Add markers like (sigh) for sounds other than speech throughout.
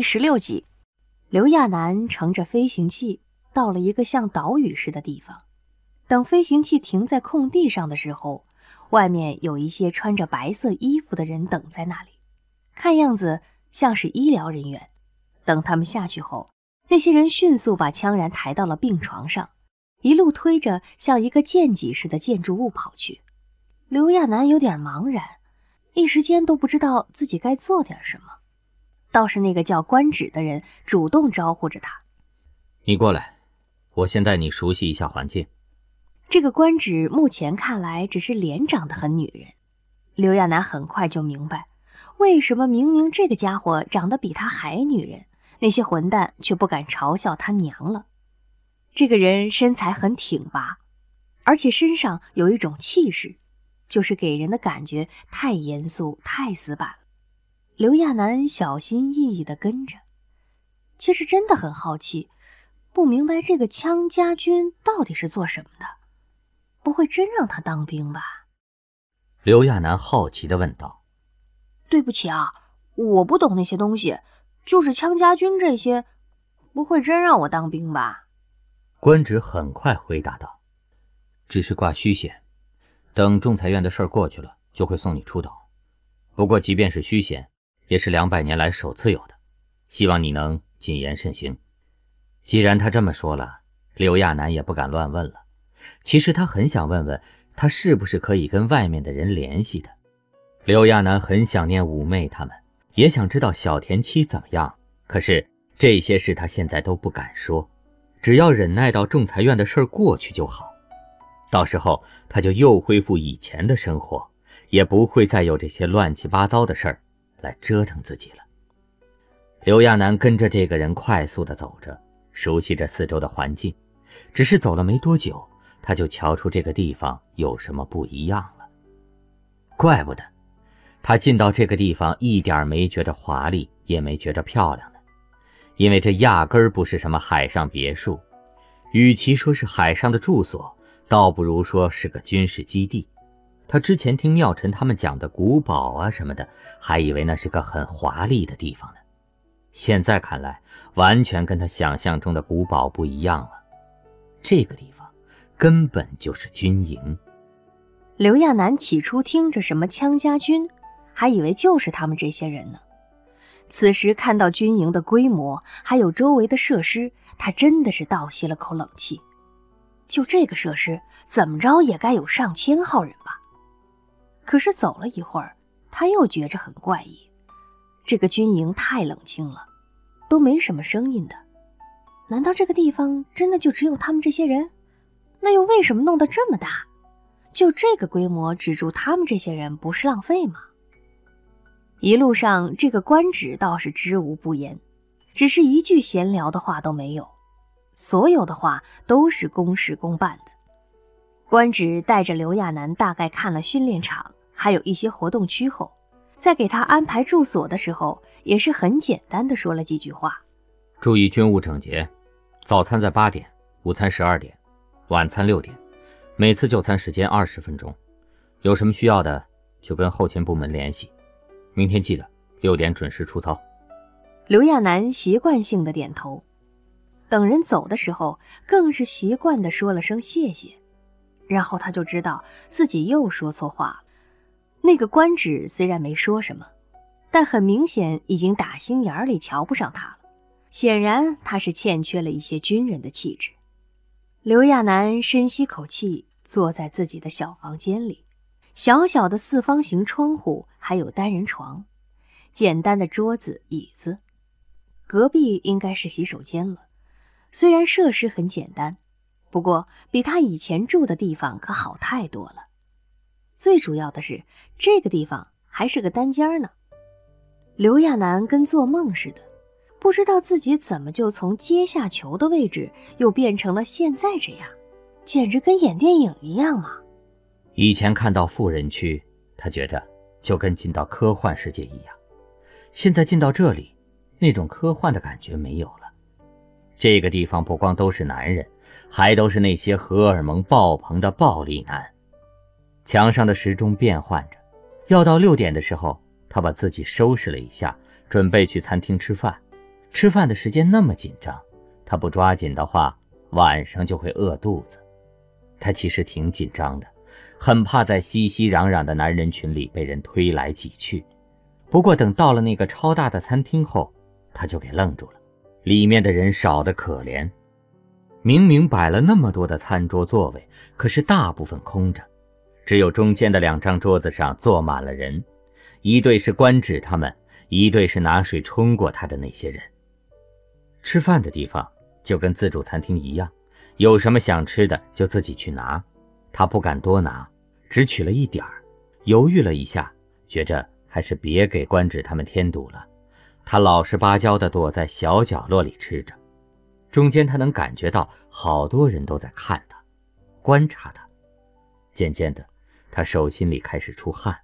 第十六集，刘亚楠乘着飞行器到了一个像岛屿似的地方。等飞行器停在空地上的时候，外面有一些穿着白色衣服的人等在那里，看样子像是医疗人员。等他们下去后，那些人迅速把枪然抬到了病床上，一路推着向一个剑戟似的建筑物跑去。刘亚楠有点茫然，一时间都不知道自己该做点什么。倒是那个叫官止的人主动招呼着他：“你过来，我先带你熟悉一下环境。”这个官职目前看来只是脸长得很女人，刘亚楠很快就明白，为什么明明这个家伙长得比他还女人，那些混蛋却不敢嘲笑他娘了。这个人身材很挺拔，而且身上有一种气势，就是给人的感觉太严肃、太死板了。刘亚楠小心翼翼地跟着，其实真的很好奇，不明白这个枪家军到底是做什么的。不会真让他当兵吧？刘亚楠好奇地问道。“对不起啊，我不懂那些东西，就是枪家军这些，不会真让我当兵吧？”官职很快回答道：“只是挂虚衔，等仲裁院的事儿过去了，就会送你出岛。不过，即便是虚衔，也是两百年来首次有的，希望你能谨言慎行。”既然他这么说了，刘亚楠也不敢乱问了。其实他很想问问，他是不是可以跟外面的人联系的。刘亚楠很想念五妹他们，也想知道小田七怎么样。可是这些事他现在都不敢说，只要忍耐到仲裁院的事儿过去就好。到时候他就又恢复以前的生活，也不会再有这些乱七八糟的事儿来折腾自己了。刘亚楠跟着这个人快速的走着，熟悉着四周的环境，只是走了没多久。他就瞧出这个地方有什么不一样了。怪不得，他进到这个地方一点没觉着华丽，也没觉着漂亮呢。因为这压根儿不是什么海上别墅，与其说是海上的住所，倒不如说是个军事基地。他之前听妙晨他们讲的古堡啊什么的，还以为那是个很华丽的地方呢。现在看来，完全跟他想象中的古堡不一样了。这个地方。根本就是军营。刘亚楠起初听着什么羌家军，还以为就是他们这些人呢。此时看到军营的规模，还有周围的设施，他真的是倒吸了口冷气。就这个设施，怎么着也该有上千号人吧？可是走了一会儿，他又觉着很怪异。这个军营太冷清了，都没什么声音的。难道这个地方真的就只有他们这些人？那又为什么弄得这么大？就这个规模，只住他们这些人不是浪费吗？一路上，这个官职倒是知无不言，只是一句闲聊的话都没有，所有的话都是公事公办的。官职带着刘亚楠大概看了训练场，还有一些活动区后，在给他安排住所的时候，也是很简单的说了几句话：注意军务整洁，早餐在八点，午餐十二点。晚餐六点，每次就餐时间二十分钟。有什么需要的，就跟后勤部门联系。明天记得六点准时出操。刘亚楠习惯性的点头。等人走的时候，更是习惯的说了声谢谢。然后他就知道自己又说错话了。那个官职虽然没说什么，但很明显已经打心眼里瞧不上他了。显然他是欠缺了一些军人的气质。刘亚楠深吸口气，坐在自己的小房间里，小小的四方形窗户，还有单人床，简单的桌子椅子。隔壁应该是洗手间了，虽然设施很简单，不过比他以前住的地方可好太多了。最主要的是，这个地方还是个单间呢。刘亚楠跟做梦似的。不知道自己怎么就从阶下囚的位置又变成了现在这样，简直跟演电影一样嘛！以前看到富人区，他觉着就跟进到科幻世界一样，现在进到这里，那种科幻的感觉没有了。这个地方不光都是男人，还都是那些荷尔蒙爆棚的暴力男。墙上的时钟变换着，要到六点的时候，他把自己收拾了一下，准备去餐厅吃饭。吃饭的时间那么紧张，他不抓紧的话，晚上就会饿肚子。他其实挺紧张的，很怕在熙熙攘攘的男人群里被人推来挤去。不过等到了那个超大的餐厅后，他就给愣住了，里面的人少得可怜。明明摆了那么多的餐桌座位，可是大部分空着，只有中间的两张桌子上坐满了人，一队是官职他们，一队是拿水冲过他的那些人。吃饭的地方就跟自助餐厅一样，有什么想吃的就自己去拿。他不敢多拿，只取了一点儿，犹豫了一下，觉着还是别给官职他们添堵了。他老实巴交地躲在小角落里吃着。中间，他能感觉到好多人都在看他，观察他。渐渐的，他手心里开始出汗，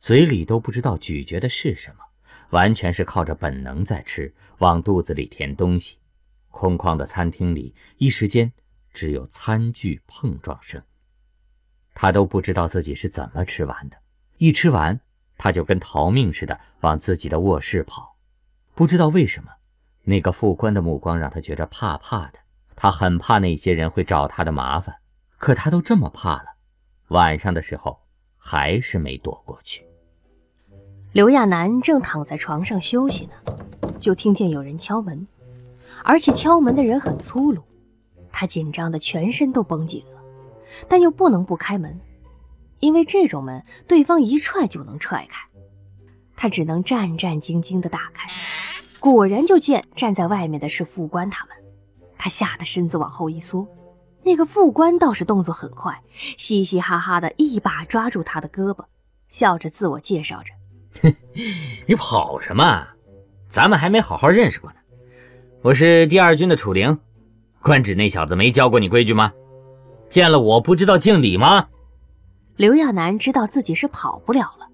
嘴里都不知道咀嚼的是什么，完全是靠着本能在吃，往肚子里填东西。空旷的餐厅里，一时间只有餐具碰撞声。他都不知道自己是怎么吃完的。一吃完，他就跟逃命似的往自己的卧室跑，不知道为什么。那个副官的目光让他觉着怕怕的，他很怕那些人会找他的麻烦，可他都这么怕了，晚上的时候还是没躲过去。刘亚楠正躺在床上休息呢，就听见有人敲门，而且敲门的人很粗鲁，他紧张的全身都绷紧了，但又不能不开门，因为这种门对方一踹就能踹开，他只能战战兢兢地打开。果然，就见站在外面的是副官他们。他吓得身子往后一缩，那个副官倒是动作很快，嘻嘻哈哈的一把抓住他的胳膊，笑着自我介绍着：“哼，(laughs) 你跑什么？咱们还没好好认识过呢。我是第二军的楚灵，官职那小子没教过你规矩吗？见了我不知道敬礼吗？”刘亚楠知道自己是跑不了了，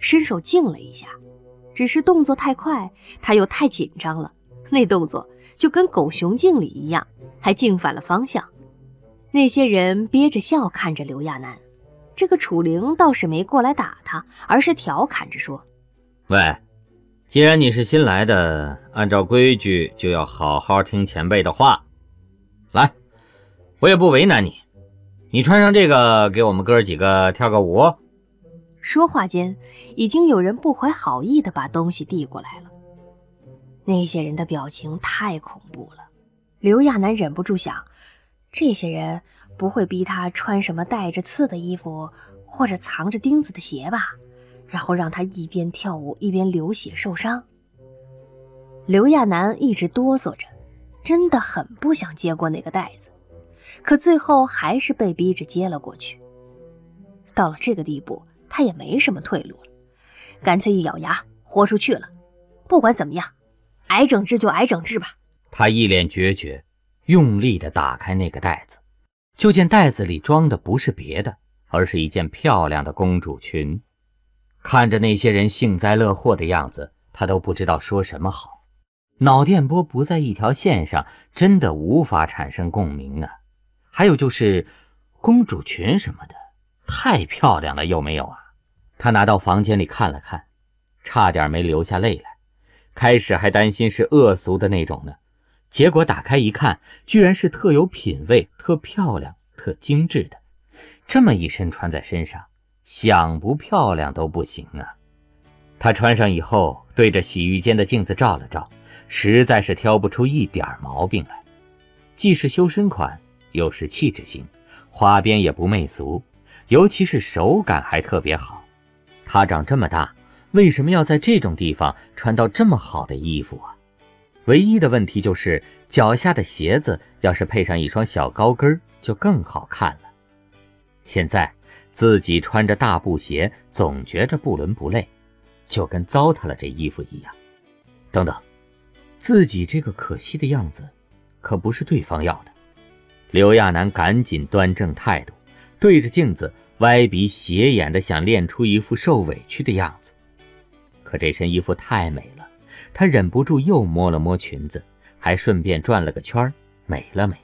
伸手敬了一下。只是动作太快，他又太紧张了，那动作就跟狗熊敬礼一样，还敬反了方向。那些人憋着笑看着刘亚楠，这个楚灵倒是没过来打他，而是调侃着说：“喂，既然你是新来的，按照规矩就要好好听前辈的话。来，我也不为难你，你穿上这个，给我们哥几个跳个舞。”说话间，已经有人不怀好意的把东西递过来了。那些人的表情太恐怖了，刘亚楠忍不住想：这些人不会逼他穿什么带着刺的衣服，或者藏着钉子的鞋吧？然后让他一边跳舞一边流血受伤。刘亚楠一直哆嗦着，真的很不想接过那个袋子，可最后还是被逼着接了过去。到了这个地步。他也没什么退路了，干脆一咬牙豁出去了。不管怎么样，挨整治就挨整治吧。他一脸决绝，用力地打开那个袋子，就见袋子里装的不是别的，而是一件漂亮的公主裙。看着那些人幸灾乐祸的样子，他都不知道说什么好。脑电波不在一条线上，真的无法产生共鸣啊。还有就是公主裙什么的，太漂亮了，有没有啊？他拿到房间里看了看，差点没流下泪来。开始还担心是恶俗的那种呢，结果打开一看，居然是特有品味、特漂亮、特精致的。这么一身穿在身上，想不漂亮都不行啊！他穿上以后，对着洗浴间的镜子照了照，实在是挑不出一点毛病来。既是修身款，又是气质型，花边也不媚俗，尤其是手感还特别好。他长这么大，为什么要在这种地方穿到这么好的衣服啊？唯一的问题就是脚下的鞋子，要是配上一双小高跟就更好看了。现在自己穿着大布鞋，总觉着不伦不类，就跟糟蹋了这衣服一样。等等，自己这个可惜的样子，可不是对方要的。刘亚楠赶紧端正态度，对着镜子。歪鼻斜眼的想练出一副受委屈的样子，可这身衣服太美了，他忍不住又摸了摸裙子，还顺便转了个圈美了美。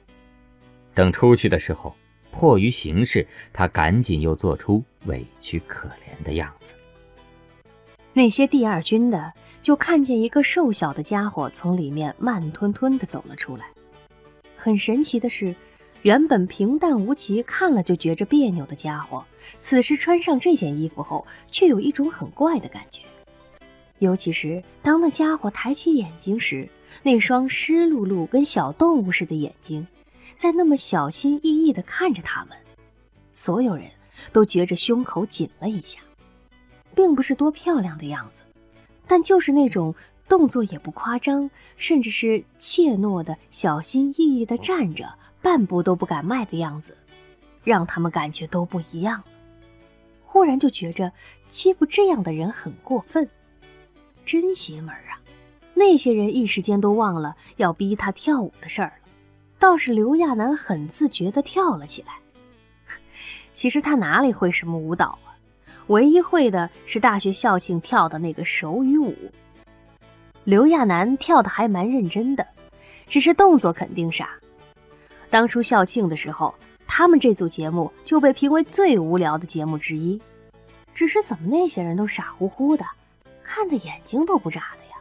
等出去的时候，迫于形势，他赶紧又做出委屈可怜的样子。那些第二军的就看见一个瘦小的家伙从里面慢吞吞地走了出来。很神奇的是，原本平淡无奇、看了就觉着别扭的家伙，此时穿上这件衣服后，却有一种很怪的感觉。尤其是当那家伙抬起眼睛时，那双湿漉漉、跟小动物似的眼睛，在那么小心翼翼地看着他们，所有人都觉着胸口紧了一下。并不是多漂亮的样子，但就是那种动作也不夸张，甚至是怯懦的、小心翼翼地站着，半步都不敢迈的样子，让他们感觉都不一样。忽然就觉着欺负这样的人很过分，真邪门啊！那些人一时间都忘了要逼他跳舞的事儿了，倒是刘亚楠很自觉地跳了起来。(laughs) 其实他哪里会什么舞蹈啊？唯一会的是大学校庆跳的那个手语舞。刘亚楠跳的还蛮认真的，只是动作肯定傻。当初校庆的时候，他们这组节目就被评为最无聊的节目之一。只是怎么那些人都傻乎乎的，看的眼睛都不眨的呀？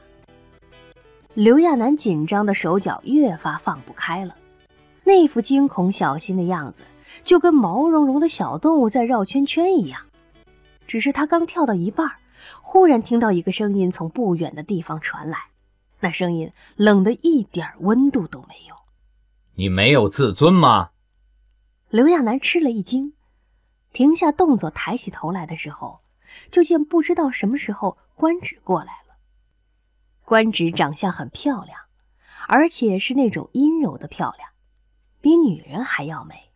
刘亚楠紧张的手脚越发放不开了，那副惊恐小心的样子，就跟毛茸茸的小动物在绕圈圈一样。只是他刚跳到一半，忽然听到一个声音从不远的地方传来，那声音冷得一点温度都没有。你没有自尊吗？刘亚楠吃了一惊，停下动作，抬起头来的时候，就见不知道什么时候官职过来了。官职长相很漂亮，而且是那种阴柔的漂亮，比女人还要美。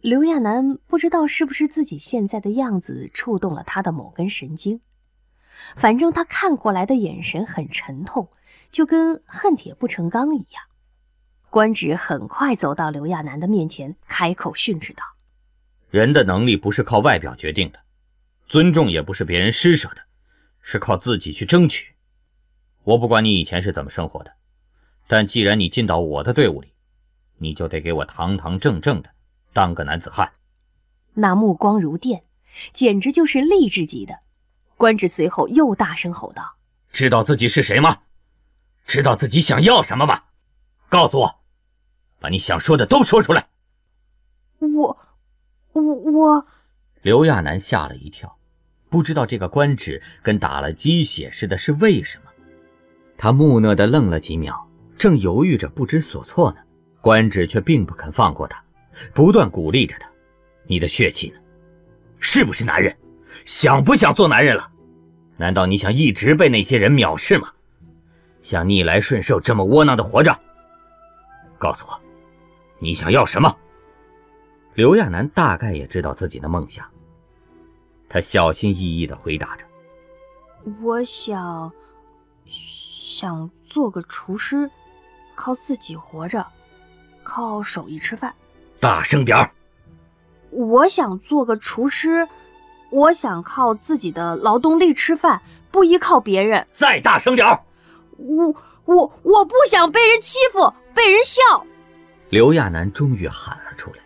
刘亚楠不知道是不是自己现在的样子触动了他的某根神经，反正他看过来的眼神很沉痛，就跟恨铁不成钢一样。官职很快走到刘亚楠的面前，开口训斥道：“人的能力不是靠外表决定的，尊重也不是别人施舍的，是靠自己去争取。我不管你以前是怎么生活的，但既然你进到我的队伍里，你就得给我堂堂正正的。”当个男子汉，那目光如电，简直就是励志级的。官职随后又大声吼道：“知道自己是谁吗？知道自己想要什么吗？告诉我，把你想说的都说出来。”我，我，我……刘亚楠吓了一跳，不知道这个官职跟打了鸡血似的，是为什么？他木讷的愣了几秒，正犹豫着不知所措呢，官职却并不肯放过他。不断鼓励着他：“你的血气呢？是不是男人？想不想做男人了？难道你想一直被那些人藐视吗？想逆来顺受，这么窝囊的活着？告诉我，你想要什么？”刘亚楠大概也知道自己的梦想，他小心翼翼地回答着：“我想，想做个厨师，靠自己活着，靠手艺吃饭。”大声点儿！我想做个厨师，我想靠自己的劳动力吃饭，不依靠别人。再大声点儿！我我我不想被人欺负，被人笑。刘亚楠终于喊了出来。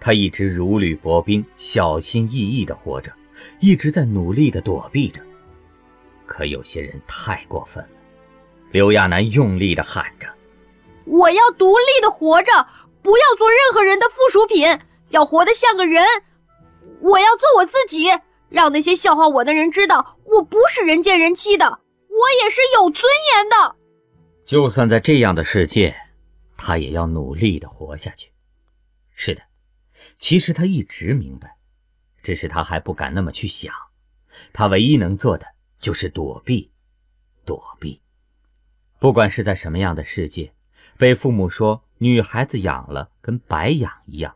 他一直如履薄冰，小心翼翼地活着，一直在努力地躲避着。可有些人太过分了。刘亚楠用力地喊着：“我要独立的活着。”不要做任何人的附属品，要活得像个人。我要做我自己，让那些笑话我的人知道，我不是人见人欺的，我也是有尊严的。就算在这样的世界，他也要努力的活下去。是的，其实他一直明白，只是他还不敢那么去想。他唯一能做的就是躲避，躲避。不管是在什么样的世界，被父母说。女孩子养了跟白养一样，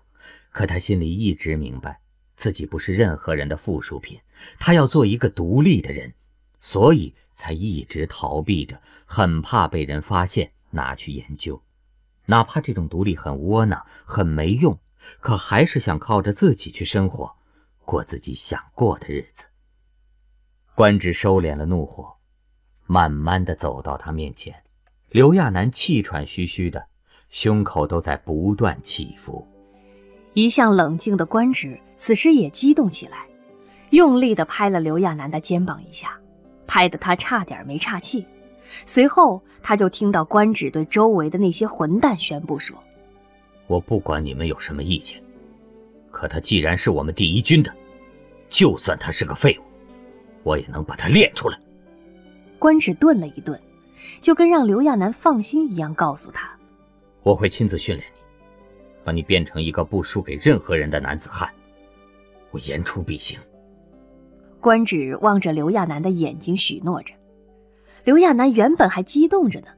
可他心里一直明白，自己不是任何人的附属品，他要做一个独立的人，所以才一直逃避着，很怕被人发现拿去研究，哪怕这种独立很窝囊、很没用，可还是想靠着自己去生活，过自己想过的日子。官职收敛了怒火，慢慢的走到他面前，刘亚楠气喘吁吁的。胸口都在不断起伏，一向冷静的官职此时也激动起来，用力的拍了刘亚楠的肩膀一下，拍得他差点没岔气。随后，他就听到官职对周围的那些混蛋宣布说：“我不管你们有什么意见，可他既然是我们第一军的，就算他是个废物，我也能把他练出来。”官职顿了一顿，就跟让刘亚楠放心一样，告诉他：“我会亲自训练你，把你变成一个不输给任何人的男子汉。我言出必行。”官职望着刘亚楠的眼睛，许诺着。刘亚楠原本还激动着呢，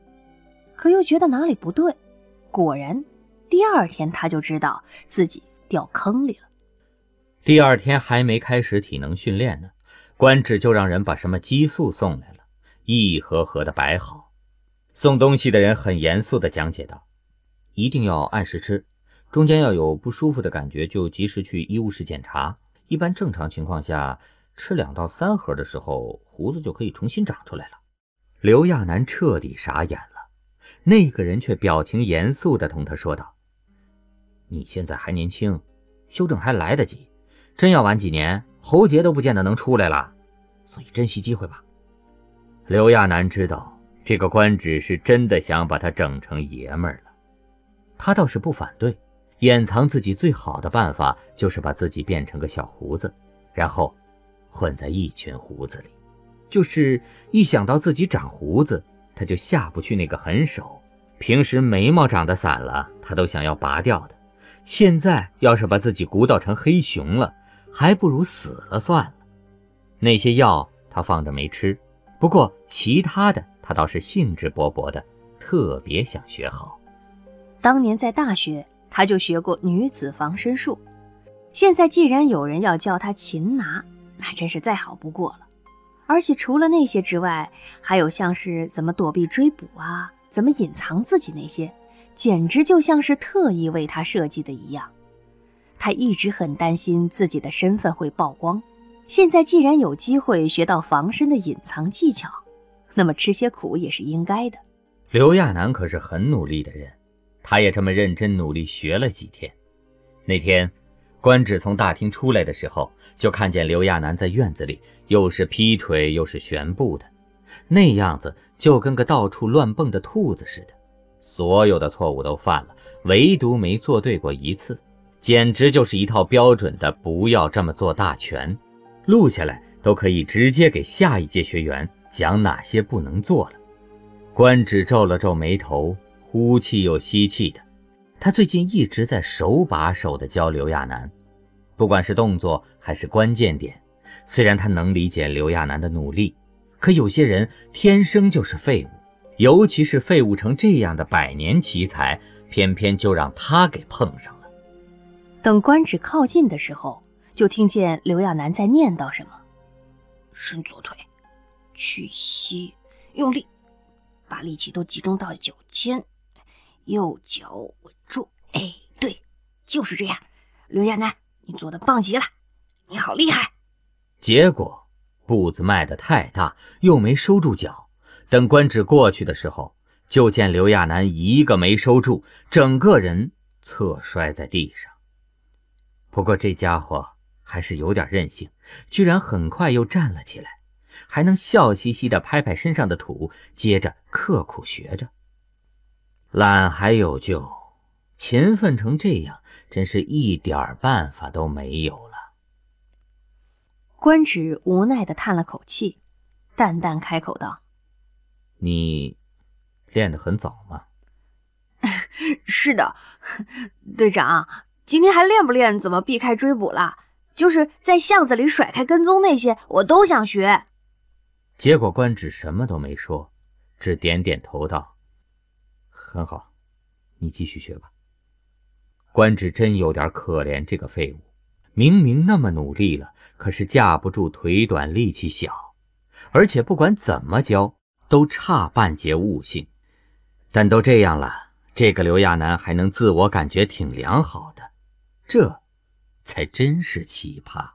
可又觉得哪里不对。果然，第二天他就知道自己掉坑里了。第二天还没开始体能训练呢，官职就让人把什么激素送来了，一盒盒的摆好。送东西的人很严肃地讲解道：“一定要按时吃，中间要有不舒服的感觉就及时去医务室检查。一般正常情况下，吃两到三盒的时候，胡子就可以重新长出来了。”刘亚楠彻底傻眼了，那个人却表情严肃地同他说道：“你现在还年轻，修正还来得及。真要晚几年，喉结都不见得能出来了，所以珍惜机会吧。”刘亚楠知道这个官职是真的想把他整成爷们儿了，他倒是不反对。掩藏自己最好的办法就是把自己变成个小胡子，然后混在一群胡子里。就是一想到自己长胡子，他就下不去那个狠手。平时眉毛长得散了，他都想要拔掉的。现在要是把自己鼓捣成黑熊了，还不如死了算了。那些药他放着没吃，不过其他的他倒是兴致勃勃的，特别想学好。当年在大学，他就学过女子防身术。现在既然有人要教他擒拿，那真是再好不过了。而且除了那些之外，还有像是怎么躲避追捕啊，怎么隐藏自己那些，简直就像是特意为他设计的一样。他一直很担心自己的身份会曝光，现在既然有机会学到防身的隐藏技巧，那么吃些苦也是应该的。刘亚楠可是很努力的人，他也这么认真努力学了几天。那天。官职从大厅出来的时候，就看见刘亚楠在院子里，又是劈腿又是旋步的，那样子就跟个到处乱蹦的兔子似的。所有的错误都犯了，唯独没做对过一次，简直就是一套标准的“不要这么做”大全，录下来都可以直接给下一届学员讲哪些不能做了。官职皱了皱眉头，呼气又吸气的。他最近一直在手把手的教刘亚楠，不管是动作还是关键点。虽然他能理解刘亚楠的努力，可有些人天生就是废物，尤其是废物成这样的百年奇才，偏偏就让他给碰上了。等官职靠近的时候，就听见刘亚楠在念叨什么：“伸左腿，屈膝，用力，把力气都集中到脚尖，右脚稳。”住！哎，对，就是这样。刘亚楠，你做的棒极了，你好厉害。结果步子迈得太大，又没收住脚。等官职过去的时候，就见刘亚楠一个没收住，整个人侧摔在地上。不过这家伙还是有点韧性，居然很快又站了起来，还能笑嘻嘻地拍拍身上的土，接着刻苦学着。懒还有救。勤奋成这样，真是一点办法都没有了。官职无奈的叹了口气，淡淡开口道：“你练得很早吗？”“ (laughs) 是的，(laughs) 队长。今天还练不练怎么避开追捕了？就是在巷子里甩开跟踪那些，我都想学。”结果官职什么都没说，只点点头道：“很好，你继续学吧。”官职真有点可怜这个废物，明明那么努力了，可是架不住腿短力气小，而且不管怎么教都差半截悟性。但都这样了，这个刘亚楠还能自我感觉挺良好的，这才真是奇葩。